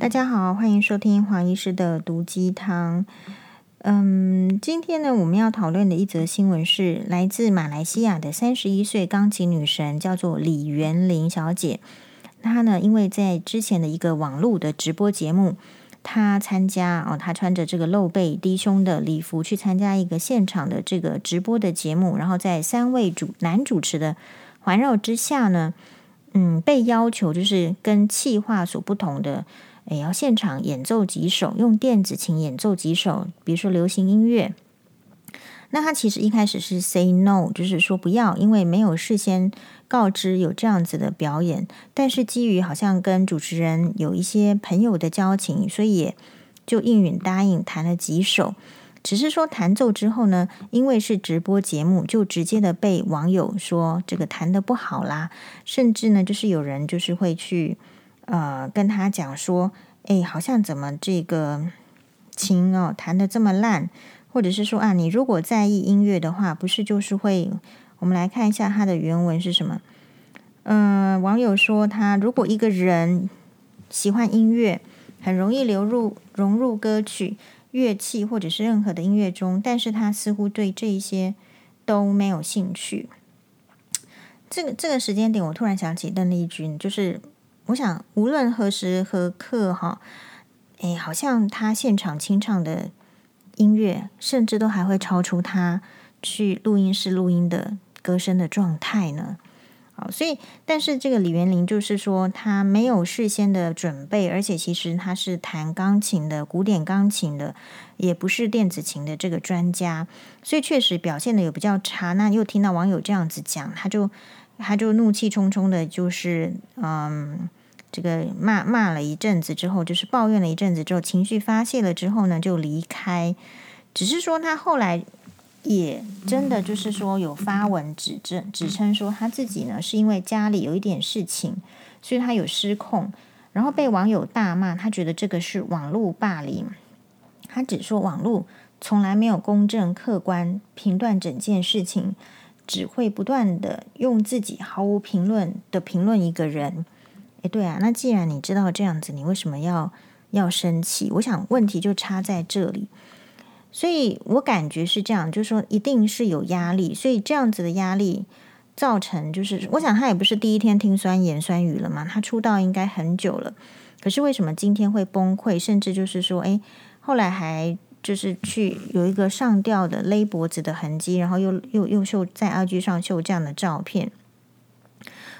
大家好，欢迎收听黄医师的毒鸡汤。嗯，今天呢，我们要讨论的一则新闻是来自马来西亚的三十一岁钢琴女神，叫做李元玲小姐。她呢，因为在之前的一个网络的直播节目，她参加哦，她穿着这个露背低胸的礼服去参加一个现场的这个直播的节目，然后在三位主男主持的环绕之下呢，嗯，被要求就是跟气化所不同的。也要现场演奏几首，用电子琴演奏几首，比如说流行音乐。那他其实一开始是 say no，就是说不要，因为没有事先告知有这样子的表演。但是基于好像跟主持人有一些朋友的交情，所以也就应允答应弹了几首。只是说弹奏之后呢，因为是直播节目，就直接的被网友说这个弹得不好啦，甚至呢，就是有人就是会去。呃，跟他讲说，哎，好像怎么这个琴哦弹得这么烂，或者是说啊，你如果在意音乐的话，不是就是会？我们来看一下他的原文是什么？嗯、网友说他如果一个人喜欢音乐，很容易流入融入歌曲、乐器或者是任何的音乐中，但是他似乎对这一些都没有兴趣。这个这个时间点，我突然想起邓丽君，就是。我想，无论何时何刻，哈，哎，好像他现场清唱的音乐，甚至都还会超出他去录音室录音的歌声的状态呢。好，所以，但是这个李元玲就是说，他没有事先的准备，而且其实他是弹钢琴的，古典钢琴的，也不是电子琴的这个专家，所以确实表现的有比较差。那又听到网友这样子讲，他就他就怒气冲冲的，就是嗯。这个骂骂了一阵子之后，就是抱怨了一阵子之后，情绪发泄了之后呢，就离开。只是说他后来也真的就是说有发文指证，指称说他自己呢是因为家里有一点事情，所以他有失控，然后被网友大骂。他觉得这个是网络霸凌。他只说网络从来没有公正客观评断整件事情，只会不断的用自己毫无评论的评论一个人。诶，对啊，那既然你知道这样子，你为什么要要生气？我想问题就差在这里，所以我感觉是这样，就是说一定是有压力，所以这样子的压力造成，就是我想他也不是第一天听酸言酸语了嘛，他出道应该很久了，可是为什么今天会崩溃？甚至就是说，诶，后来还就是去有一个上吊的勒脖子的痕迹，然后又又又秀在 IG 上秀这样的照片。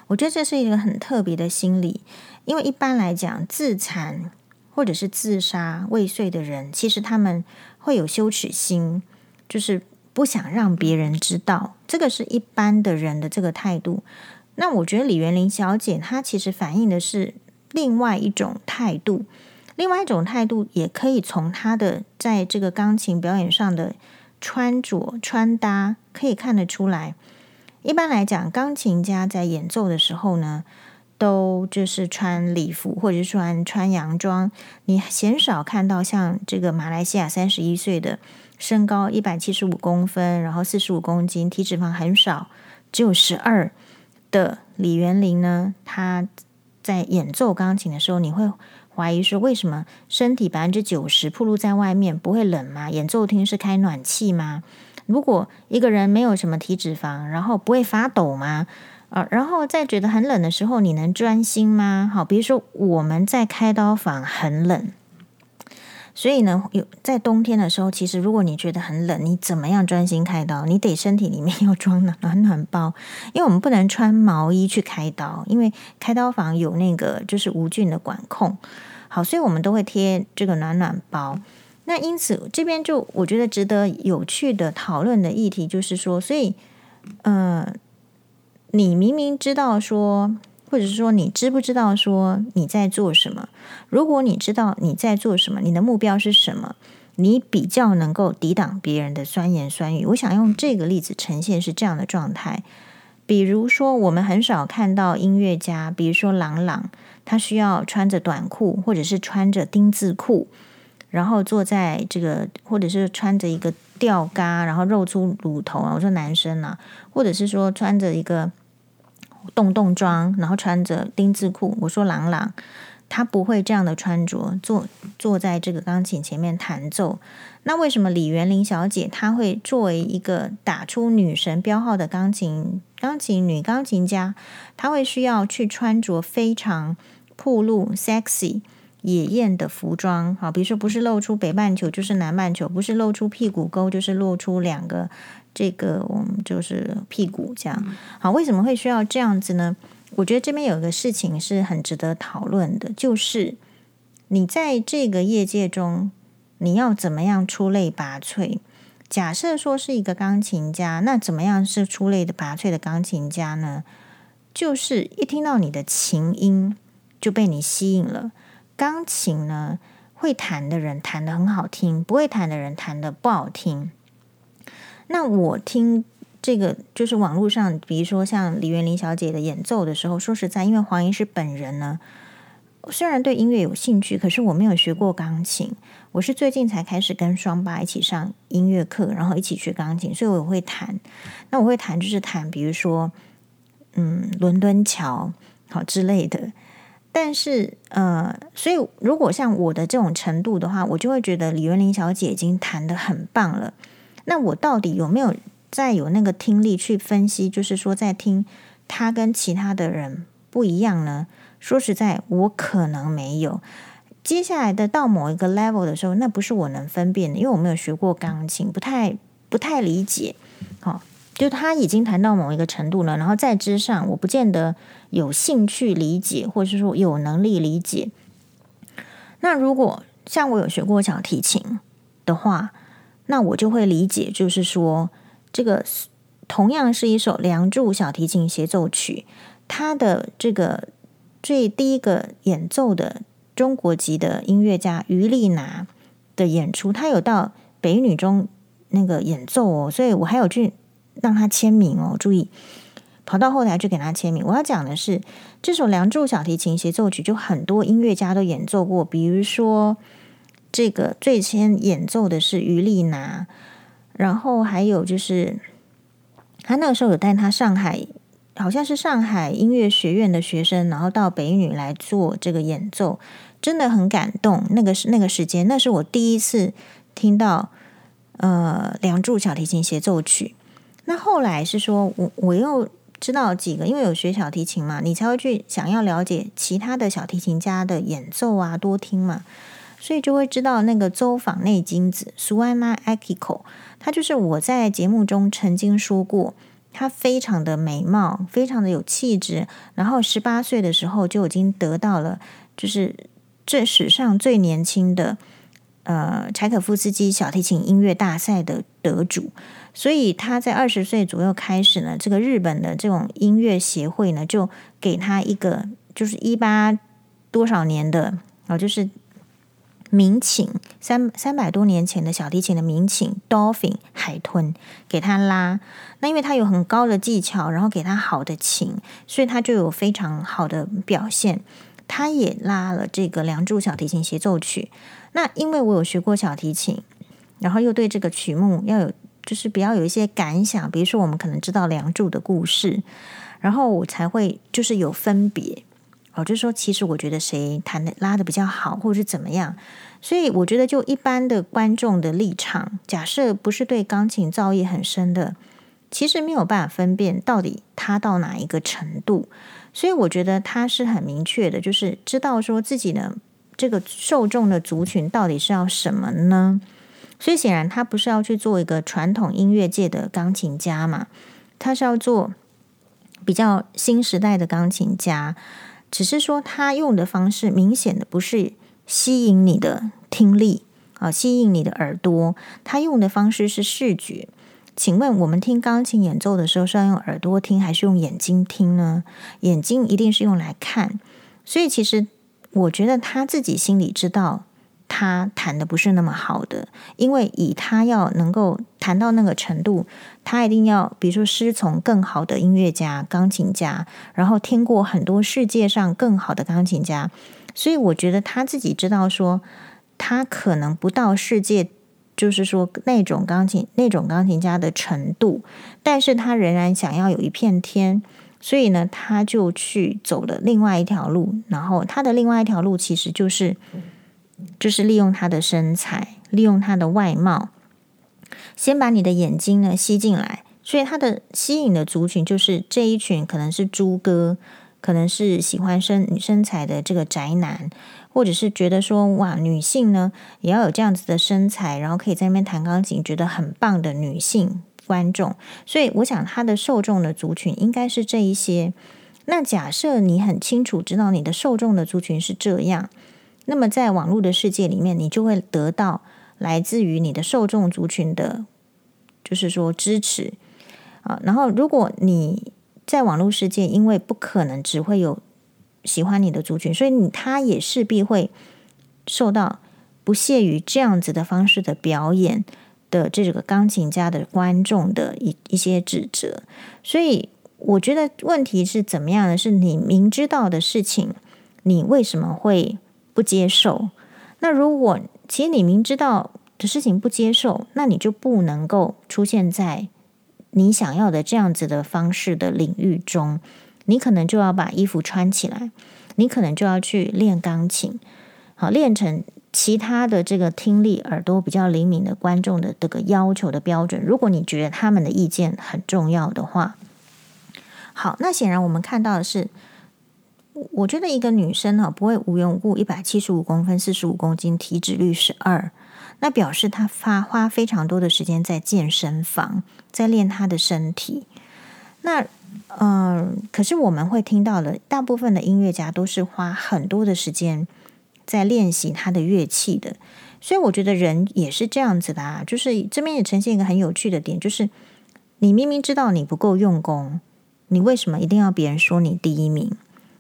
我觉得这是一个很特别的心理，因为一般来讲，自残或者是自杀未遂的人，其实他们会有羞耻心，就是不想让别人知道，这个是一般的人的这个态度。那我觉得李元玲小姐她其实反映的是另外一种态度，另外一种态度也可以从她的在这个钢琴表演上的穿着穿搭可以看得出来。一般来讲，钢琴家在演奏的时候呢，都就是穿礼服或者穿穿洋装。你鲜少看到像这个马来西亚三十一岁的身高一百七十五公分，然后四十五公斤，体脂肪很少，只有十二的李元玲呢。他在演奏钢琴的时候，你会怀疑说，为什么身体百分之九十暴露在外面不会冷吗？演奏厅是开暖气吗？如果一个人没有什么体脂肪，然后不会发抖吗？啊，然后在觉得很冷的时候，你能专心吗？好，比如说我们在开刀房很冷，所以呢，有在冬天的时候，其实如果你觉得很冷，你怎么样专心开刀？你得身体里面要装暖暖暖包，因为我们不能穿毛衣去开刀，因为开刀房有那个就是无菌的管控。好，所以我们都会贴这个暖暖包。那因此，这边就我觉得值得有趣的讨论的议题就是说，所以，呃，你明明知道说，或者是说你知不知道说你在做什么？如果你知道你在做什么，你的目标是什么，你比较能够抵挡别人的酸言酸语。我想用这个例子呈现是这样的状态。比如说，我们很少看到音乐家，比如说郎朗，他需要穿着短裤，或者是穿着丁字裤。然后坐在这个，或者是穿着一个吊嘎，然后露出乳头啊。我说男生啊，或者是说穿着一个洞洞装，然后穿着丁字裤。我说郎朗，他不会这样的穿着坐坐在这个钢琴前面弹奏。那为什么李元林小姐她会作为一个打出女神标号的钢琴钢琴女钢琴家，她会需要去穿着非常暴露、sexy、野艳的服装？好，比如说不是露出北半球就是南半球，不是露出屁股沟就是露出两个这个我们就是屁股这样。好，为什么会需要这样子呢？我觉得这边有一个事情是很值得讨论的，就是你在这个业界中，你要怎么样出类拔萃？假设说是一个钢琴家，那怎么样是出类的拔萃的钢琴家呢？就是一听到你的琴音就被你吸引了。钢琴呢，会弹的人弹的很好听，不会弹的人弹的不好听。那我听。这个就是网络上，比如说像李元林小姐的演奏的时候，说实在，因为黄医师本人呢，虽然对音乐有兴趣，可是我没有学过钢琴，我是最近才开始跟双八一起上音乐课，然后一起学钢琴，所以我会弹。那我会弹就是弹，比如说，嗯，伦敦桥好之类的。但是呃，所以如果像我的这种程度的话，我就会觉得李元林小姐已经弹得很棒了。那我到底有没有？再有那个听力去分析，就是说在听他跟其他的人不一样呢。说实在，我可能没有。接下来的到某一个 level 的时候，那不是我能分辨的，因为我没有学过钢琴，不太不太理解。好、就他已经弹到某一个程度了，然后在之上，我不见得有兴趣理解，或者是说有能力理解。那如果像我有学过小提琴的话，那我就会理解，就是说。这个同样是一首《梁祝》小提琴协奏曲，它的这个最第一个演奏的中国籍的音乐家于丽娜的演出，他有到北女中那个演奏哦，所以我还有去让他签名哦。注意，跑到后台去给他签名。我要讲的是，这首《梁祝》小提琴协奏曲，就很多音乐家都演奏过，比如说这个最先演奏的是于丽娜。然后还有就是，他那个时候有带他上海，好像是上海音乐学院的学生，然后到北一女来做这个演奏，真的很感动。那个是那个时间，那是我第一次听到呃《梁祝》小提琴协奏曲。那后来是说我我又知道几个，因为有学小提琴嘛，你才会去想要了解其他的小提琴家的演奏啊，多听嘛。所以就会知道那个周访内金子 Susanna Akiko，她就是我在节目中曾经说过，她非常的美貌，非常的有气质，然后十八岁的时候就已经得到了，就是这史上最年轻的呃柴可夫斯基小提琴音乐大赛的得主，所以他在二十岁左右开始呢，这个日本的这种音乐协会呢，就给他一个就是一八多少年的哦，就是。名琴三三百多年前的小提琴的名琴 Dolphin 海豚给他拉，那因为他有很高的技巧，然后给他好的琴，所以他就有非常好的表现。他也拉了这个《梁祝》小提琴协奏曲。那因为我有学过小提琴，然后又对这个曲目要有就是比较有一些感想，比如说我们可能知道《梁祝》的故事，然后我才会就是有分别。我就说，其实我觉得谁弹的拉的比较好，或者是怎么样，所以我觉得就一般的观众的立场，假设不是对钢琴造诣很深的，其实没有办法分辨到底他到哪一个程度。所以我觉得他是很明确的，就是知道说自己的这个受众的族群到底是要什么呢？所以显然他不是要去做一个传统音乐界的钢琴家嘛，他是要做比较新时代的钢琴家。只是说，他用的方式明显的不是吸引你的听力啊，吸引你的耳朵。他用的方式是视觉。请问，我们听钢琴演奏的时候是要用耳朵听，还是用眼睛听呢？眼睛一定是用来看。所以，其实我觉得他自己心里知道。他弹的不是那么好的，因为以他要能够弹到那个程度，他一定要比如说师从更好的音乐家、钢琴家，然后听过很多世界上更好的钢琴家，所以我觉得他自己知道说，他可能不到世界，就是说那种钢琴那种钢琴家的程度，但是他仍然想要有一片天，所以呢，他就去走了另外一条路。然后他的另外一条路其实就是，就是利用他的身材，利用他的外貌，先把你的眼睛呢吸进来。所以他的吸引的族群就是这一群，可能是猪哥，可能是喜欢身身材的这个宅男，或者是觉得说哇，女性呢也要有这样子的身材，然后可以在那边弹钢琴，觉得很棒的女性观众。所以我想他的受众的族群应该是这一些。那假设你很清楚知道你的受众的族群是这样，那么在网络的世界里面，你就会得到来自于你的受众族群的，就是说支持。啊，然后如果你在网络世界，因为不可能只会有喜欢你的族群，所以你他也势必会受到不屑于这样子的方式的表演的这个钢琴家的观众的一一些指责。所以我觉得问题是怎么样的？是你明知道的事情，你为什么会不接受？那如果其实你明知道的事情不接受，那你就不能够出现在。你想要的这样子的方式的领域中，你可能就要把衣服穿起来，你可能就要去练钢琴，好，练成其他的这个听力耳朵比较灵敏的观众的这个要求的标准。如果你觉得他们的意见很重要的话，好，那显然我们看到的是，我觉得一个女生哈不会无缘无故一百七十五公分、四十五公斤，体脂率是二。那表示她花花非常多的时间在健身房，在练她的身体。那嗯、可是我们会听到的，大部分的音乐家都是花很多的时间在练习他的乐器的。所以我觉得人也是这样子的啊，就是这边也呈现一个很有趣的点，就是你明明知道你不够用功，你为什么一定要别人说你第一名？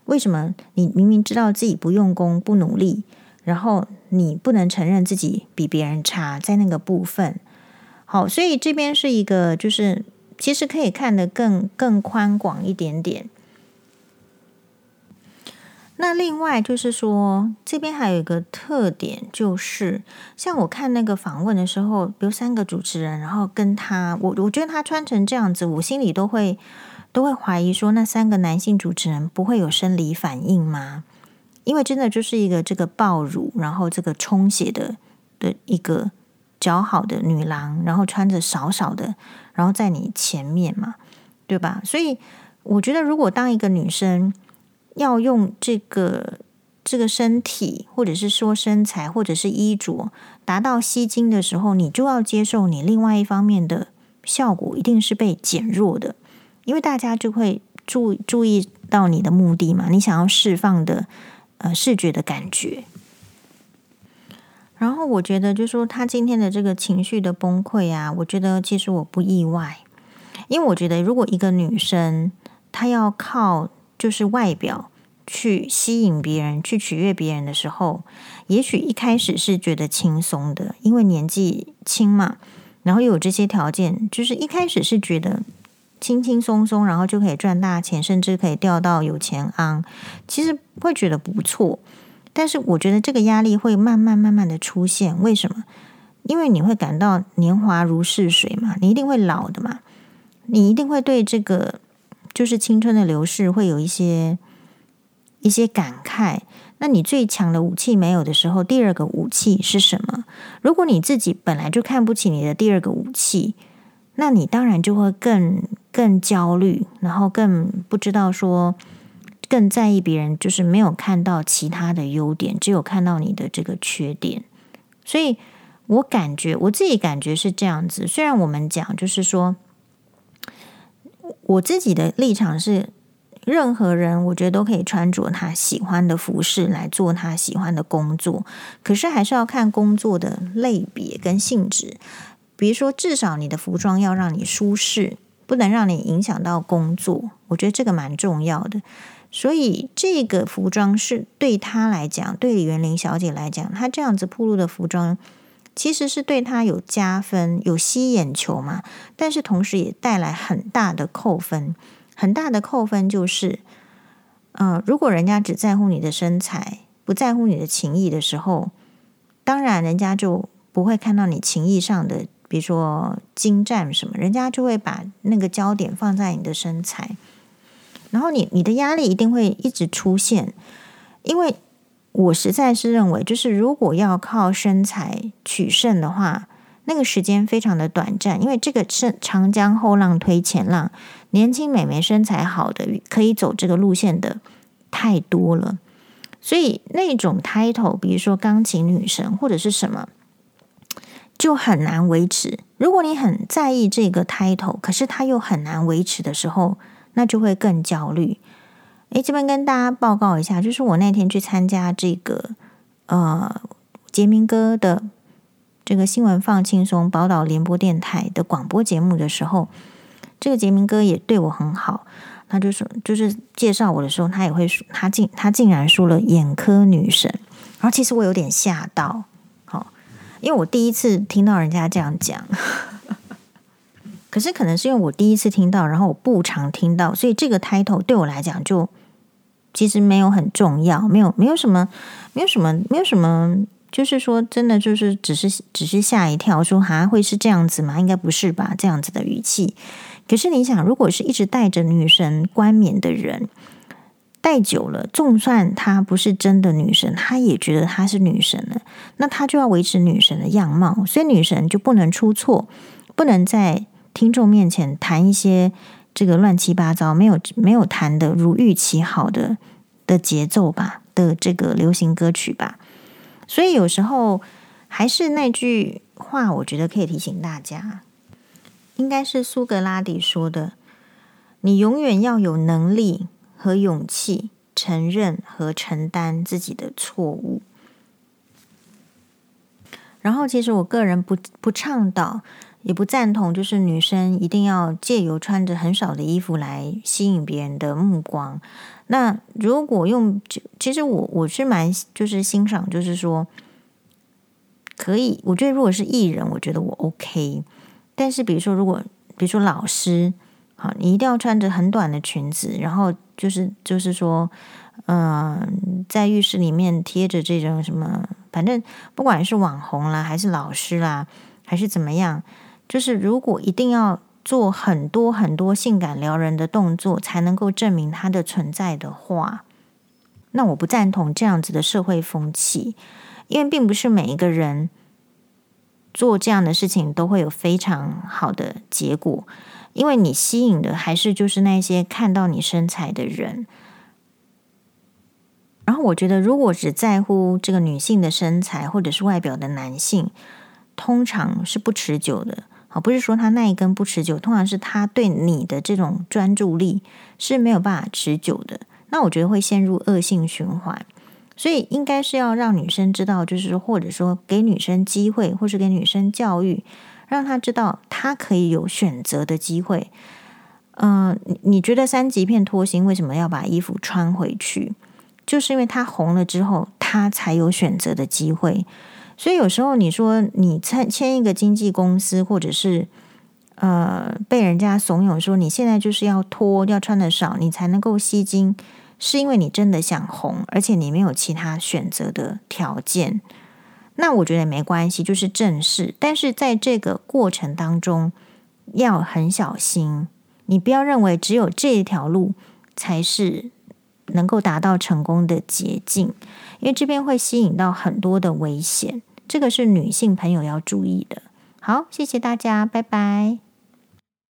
为什么你明明知道自己不用功、不努力？然后你不能承认自己比别人差，在那个部分，好，所以这边是一个，就是其实可以看得更更宽广一点点。那另外就是说，这边还有一个特点，就是像我看那个访问的时候，比如三个主持人，然后跟他，我我觉得他穿成这样子，我心里都会都会怀疑说，那三个男性主持人不会有生理反应吗？因为真的就是一个这个爆乳，然后这个充血的的一个姣好的女郎，然后穿着少少的，然后在你前面嘛，对吧？所以我觉得，如果当一个女生要用这个这个身体，或者是说身材，或者是衣着达到吸睛的时候，你就要接受你另外一方面的效果一定是被减弱的，因为大家就会注注意到你的目的嘛，你想要释放的。呃，视觉的感觉。然后我觉得，就说他今天的这个情绪的崩溃啊，我觉得其实我不意外，因为我觉得如果一个女生她要靠就是外表去吸引别人、去取悦别人的时候，也许一开始是觉得轻松的，因为年纪轻嘛，然后又有这些条件，就是一开始是觉得。轻轻松松，然后就可以赚大钱，甚至可以钓到有钱瓮，其实会觉得不错。但是我觉得这个压力会慢慢慢慢的出现。为什么？因为你会感到年华如逝水嘛，你一定会老的嘛，你一定会对这个就是青春的流逝会有一些一些感慨。那你最强的武器没有的时候，第二个武器是什么？如果你自己本来就看不起你的第二个武器，那你当然就会更。更焦虑，然后更不知道说，更在意别人，就是没有看到其他的优点，只有看到你的这个缺点。所以我感觉我自己感觉是这样子。虽然我们讲就是说，我自己的立场是，任何人我觉得都可以穿着他喜欢的服饰来做他喜欢的工作，可是还是要看工作的类别跟性质。比如说，至少你的服装要让你舒适。不能让你影响到工作，我觉得这个蛮重要的。所以这个服装是对她来讲，对李元玲小姐来讲，她这样子铺路的服装，其实是对她有加分、有吸眼球嘛。但是同时也带来很大的扣分，很大的扣分就是，嗯、如果人家只在乎你的身材，不在乎你的情谊的时候，当然人家就不会看到你情谊上的。比如说精湛什么，人家就会把那个焦点放在你的身材。然后你你的压力一定会一直出现，因为我实在是认为，就是如果要靠身材取胜的话，那个时间非常的短暂，因为这个是长江后浪推前浪，年轻美眉身材好的可以走这个路线的太多了，所以那种 title，比如说钢琴女神或者是什么，就很难维持。如果你很在意这个 title，可是它又很难维持的时候，那就会更焦虑。诶，这边跟大家报告一下，就是我那天去参加这个呃杰明哥的这个新闻放轻松宝岛联播电台的广播节目的时候，这个杰明哥也对我很好，他就说，就是介绍我的时候，他也会说，他竟他竟然说了眼科女神，然后其实我有点吓到，因为我第一次听到人家这样讲。可是可能是因为我第一次听到，然后我不常听到，所以这个 title 对我来讲就其实没有很重要，没有没有什么，没有什么，没有什么，就是说真的就是只是只是吓一跳，说还会是这样子吗？应该不是吧？这样子的语气。可是你想，如果是一直带着女神冠冕的人，戴久了，就算她不是真的女神，她也觉得她是女神了，那她就要维持女神的样貌，所以女神就不能出错，不能在。听众面前弹一些这个乱七八糟、没有没有弹的如预期好的的节奏吧的这个流行歌曲吧，所以有时候还是那句话，我觉得可以提醒大家，应该是苏格拉底说的：“你永远要有能力和勇气承认和承担自己的错误。”然后，其实我个人不不倡导。也不赞同，就是女生一定要借由穿着很少的衣服来吸引别人的目光。那如果用，其实我我是蛮就是欣赏，就是说可以。我觉得如果是艺人，我觉得我 OK。但是比如说，如果比如说老师，好，你一定要穿着很短的裙子，然后就是就是说，嗯，在浴室里面贴着这种什么，反正不管是网红啦，还是老师啦，还是怎么样。就是如果一定要做很多很多性感撩人的动作才能够证明它的存在的话，那我不赞同这样子的社会风气，因为并不是每一个人做这样的事情都会有非常好的结果，因为你吸引的还是就是那些看到你身材的人。然后我觉得，如果只在乎这个女性的身材或者是外表的男性，通常是不持久的。好，不是说他那一根不持久，通常是他对你的这种专注力是没有办法持久的。那我觉得会陷入恶性循环，所以应该是要让女生知道，就是，或者说给女生机会，或是给女生教育，让他知道他可以有选择的机会。嗯、呃，你觉得三级片脱星为什么要把衣服穿回去？就是因为他红了之后，他才有选择的机会。所以有时候你说你签签一个经纪公司，或者是呃被人家怂恿说你现在就是要脱要穿的少，你才能够吸睛，是因为你真的想红，而且你没有其他选择的条件。那我觉得没关系，就是正视。但是在这个过程当中要很小心，你不要认为只有这一条路才是能够达到成功的捷径，因为这边会吸引到很多的危险。这个是女性朋友要注意的。好，谢谢大家，拜拜。